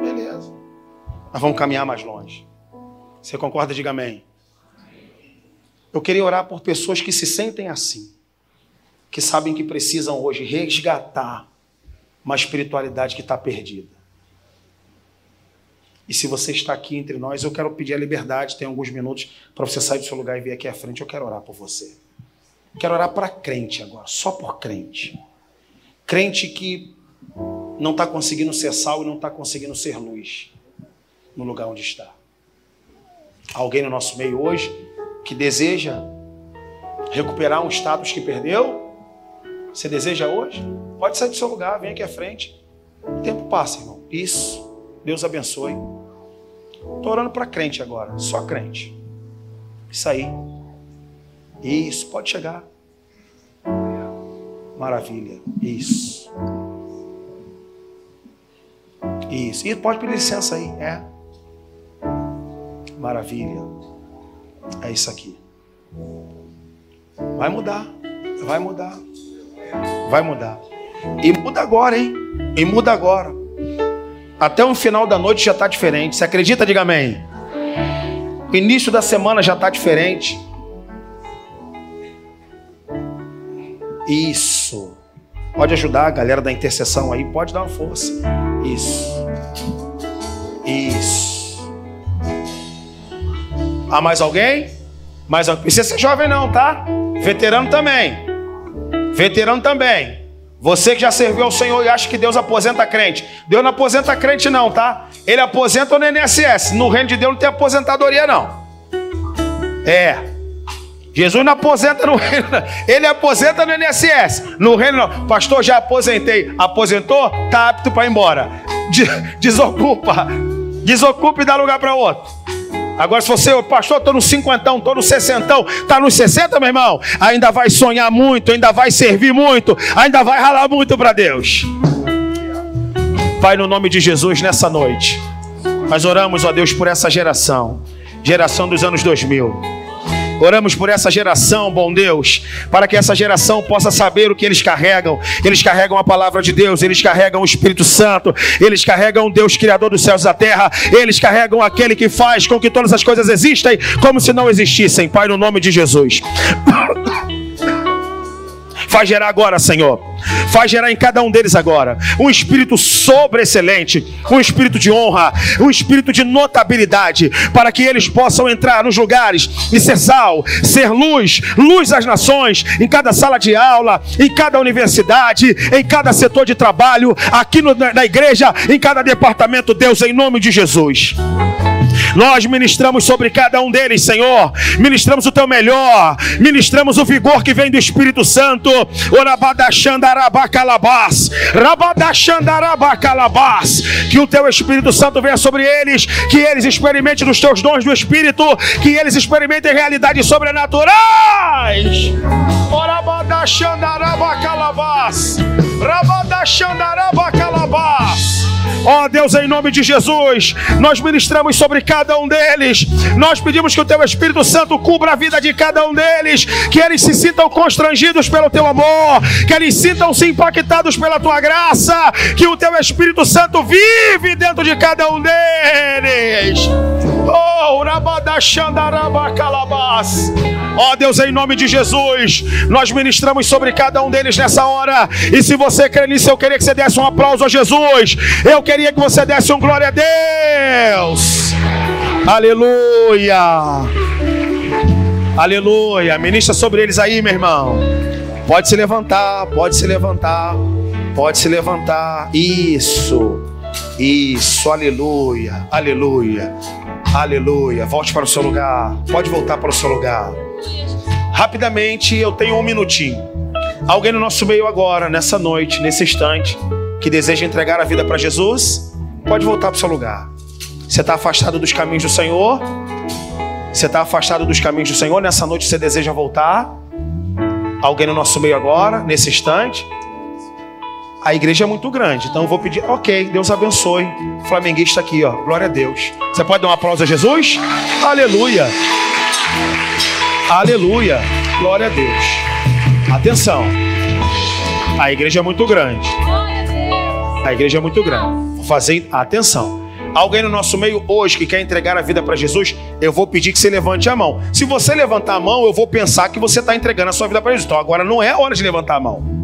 Beleza. Nós vamos caminhar mais longe. Você concorda? Diga amém. Eu queria orar por pessoas que se sentem assim, que sabem que precisam hoje resgatar uma espiritualidade que está perdida. E se você está aqui entre nós, eu quero pedir a liberdade, tem alguns minutos para você sair do seu lugar e vir aqui à frente. Eu quero orar por você. Quero orar para crente agora, só por crente. Crente que não está conseguindo ser sal e não está conseguindo ser luz no lugar onde está. Alguém no nosso meio hoje que deseja recuperar um status que perdeu? Você deseja hoje? Pode sair do seu lugar, vem aqui à frente. O tempo passa, irmão. Isso. Deus abençoe. Estou orando para crente agora, só crente. Isso aí. Isso, pode chegar. Maravilha. Isso. Isso. E pode pedir licença aí. É. Maravilha. É isso aqui. Vai mudar. Vai mudar. Vai mudar. E muda agora, hein? E muda agora. Até o final da noite já está diferente. Você acredita? Diga amém. O início da semana já está diferente. Isso. Pode ajudar a galera da intercessão aí. Pode dar uma força. Isso. Isso. Há mais alguém? Mais alguém? Precisa ser jovem não, tá? Veterano também. Veterano também. Você que já serviu ao Senhor e acha que Deus aposenta crente. Deus não aposenta crente, não, tá? Ele aposenta no INSS. No reino de Deus não tem aposentadoria, não. É. Jesus não aposenta no reino, ele aposenta no INSS. No reino não. Pastor, já aposentei. Aposentou? Tá apto para ir embora. Desocupa. Desocupa e dá lugar para outro. Agora, se você, pastor, estou no cinquentão, estou no sessentão, está nos 60, meu irmão, ainda vai sonhar muito, ainda vai servir muito, ainda vai ralar muito para Deus. Pai, no nome de Jesus, nessa noite, nós oramos, ó Deus, por essa geração, geração dos anos 2000. Oramos por essa geração, bom Deus, para que essa geração possa saber o que eles carregam. Eles carregam a palavra de Deus, eles carregam o Espírito Santo, eles carregam Deus Criador dos céus e da terra, eles carregam aquele que faz com que todas as coisas existem como se não existissem. Pai, no nome de Jesus. Faz gerar agora, Senhor. Faz gerar em cada um deles agora um espírito sobreexcelente, um espírito de honra, um espírito de notabilidade, para que eles possam entrar nos lugares e ser sal, ser luz, luz às nações, em cada sala de aula, em cada universidade, em cada setor de trabalho, aqui no, na igreja, em cada departamento, Deus, em nome de Jesus. Nós ministramos sobre cada um deles, Senhor. Ministramos o teu melhor. Ministramos o vigor que vem do Espírito Santo. Que o teu Espírito Santo venha sobre eles. Que eles experimentem dos teus dons do Espírito. Que eles experimentem realidades sobrenaturais. Orabadachandarabacalabás. Rabadachandarabacalabás. Ó oh, Deus, em nome de Jesus, nós ministramos sobre cada um deles. Nós pedimos que o Teu Espírito Santo cubra a vida de cada um deles, que eles se sintam constrangidos pelo Teu amor, que eles sintam-se impactados pela Tua graça, que o Teu Espírito Santo vive dentro de cada um deles. Ó oh, Deus, em nome de Jesus, nós ministramos sobre cada um deles nessa hora. E se você crê nisso, eu queria que você desse um aplauso a Jesus. Eu queria que você desse um glória a Deus. Aleluia. Aleluia. Ministra sobre eles aí, meu irmão. Pode se levantar, pode se levantar, pode se levantar. Isso. Isso. Aleluia. Aleluia. Aleluia. Volte para o seu lugar. Pode voltar para o seu lugar. Rapidamente, eu tenho um minutinho. Alguém no nosso meio agora, nessa noite, nesse instante, que deseja entregar a vida para Jesus, pode voltar para o seu lugar. Você está afastado dos caminhos do Senhor? Você está afastado dos caminhos do Senhor? Nessa noite você deseja voltar? Alguém no nosso meio agora, nesse instante? A igreja é muito grande, então eu vou pedir, ok, Deus abençoe. Flamenguista aqui, ó, glória a Deus. Você pode dar um aplauso a Jesus? Aleluia, aleluia, glória a Deus. Atenção, a igreja é muito grande. A igreja é muito grande. Vou fazer atenção. Alguém no nosso meio hoje que quer entregar a vida para Jesus, eu vou pedir que você levante a mão. Se você levantar a mão, eu vou pensar que você está entregando a sua vida para Jesus. Então agora não é hora de levantar a mão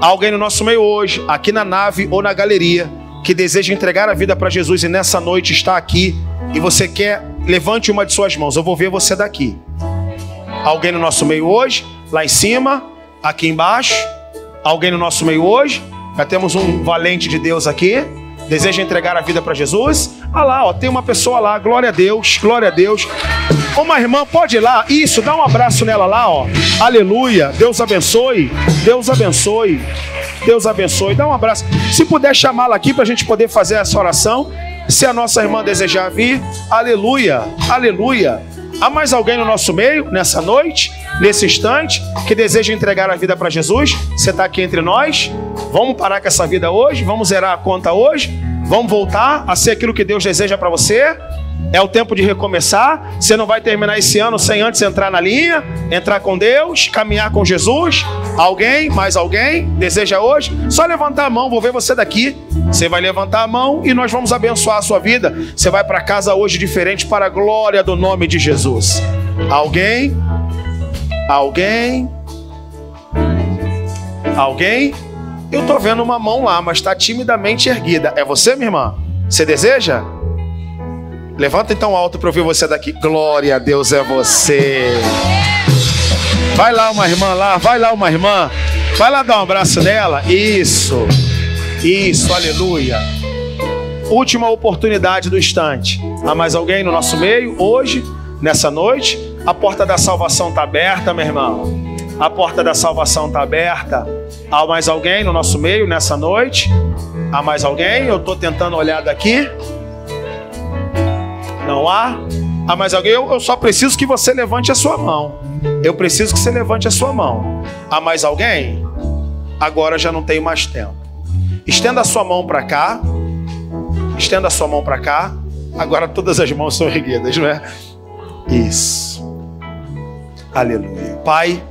alguém no nosso meio hoje, aqui na nave ou na galeria, que deseja entregar a vida para Jesus e nessa noite está aqui e você quer, levante uma de suas mãos, eu vou ver você daqui. Alguém no nosso meio hoje, lá em cima, aqui embaixo, alguém no nosso meio hoje, já temos um valente de Deus aqui, deseja entregar a vida para Jesus. Ah lá, ó, tem uma pessoa lá, glória a Deus, glória a Deus. Uma irmã, pode ir lá, isso, dá um abraço nela lá, ó. Aleluia, Deus abençoe, Deus abençoe, Deus abençoe. Dá um abraço. Se puder chamá-la aqui para a gente poder fazer essa oração, se a nossa irmã desejar vir, aleluia, aleluia. Há mais alguém no nosso meio, nessa noite, nesse instante, que deseja entregar a vida para Jesus? Você está aqui entre nós? Vamos parar com essa vida hoje? Vamos zerar a conta hoje? Vamos voltar a ser aquilo que Deus deseja para você? É o tempo de recomeçar. Você não vai terminar esse ano sem antes entrar na linha, entrar com Deus, caminhar com Jesus. Alguém, mais alguém, deseja hoje? Só levantar a mão, vou ver você daqui. Você vai levantar a mão e nós vamos abençoar a sua vida. Você vai para casa hoje diferente para a glória do nome de Jesus. Alguém? Alguém? Alguém? Eu tô vendo uma mão lá, mas está timidamente erguida. É você, minha irmã? Você deseja? Levanta então alto para ouvir você daqui. Glória a Deus é você. Vai lá uma irmã lá, vai lá uma irmã. Vai lá dar um abraço nela. Isso. Isso, aleluia. Última oportunidade do instante. Há mais alguém no nosso meio hoje, nessa noite? A porta da salvação está aberta, meu irmão. A porta da salvação está aberta. Há mais alguém no nosso meio nessa noite? Há mais alguém? Eu estou tentando olhar daqui. Não há? Há mais alguém? Eu, eu só preciso que você levante a sua mão. Eu preciso que você levante a sua mão. Há mais alguém? Agora já não tenho mais tempo. Estenda a sua mão para cá. Estenda a sua mão para cá. Agora todas as mãos são erguidas, não é? Isso. Aleluia. Pai,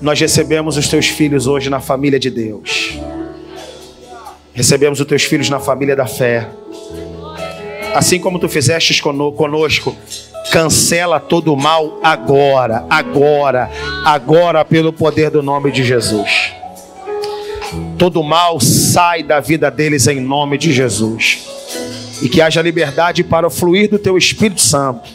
nós recebemos os teus filhos hoje na família de Deus. Recebemos os teus filhos na família da fé. Assim como tu fizestes conosco, cancela todo o mal agora, agora, agora, pelo poder do nome de Jesus. Todo mal sai da vida deles em nome de Jesus. E que haja liberdade para o fluir do teu Espírito Santo,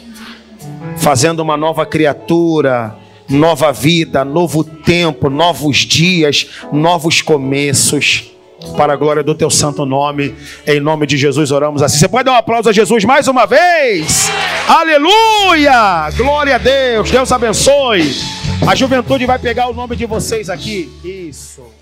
fazendo uma nova criatura, nova vida, novo tempo, novos dias, novos começos para a glória do teu santo nome. Em nome de Jesus oramos assim. Você pode dar um aplauso a Jesus mais uma vez? Aleluia! Glória a Deus. Deus abençoe. A juventude vai pegar o nome de vocês aqui. Isso.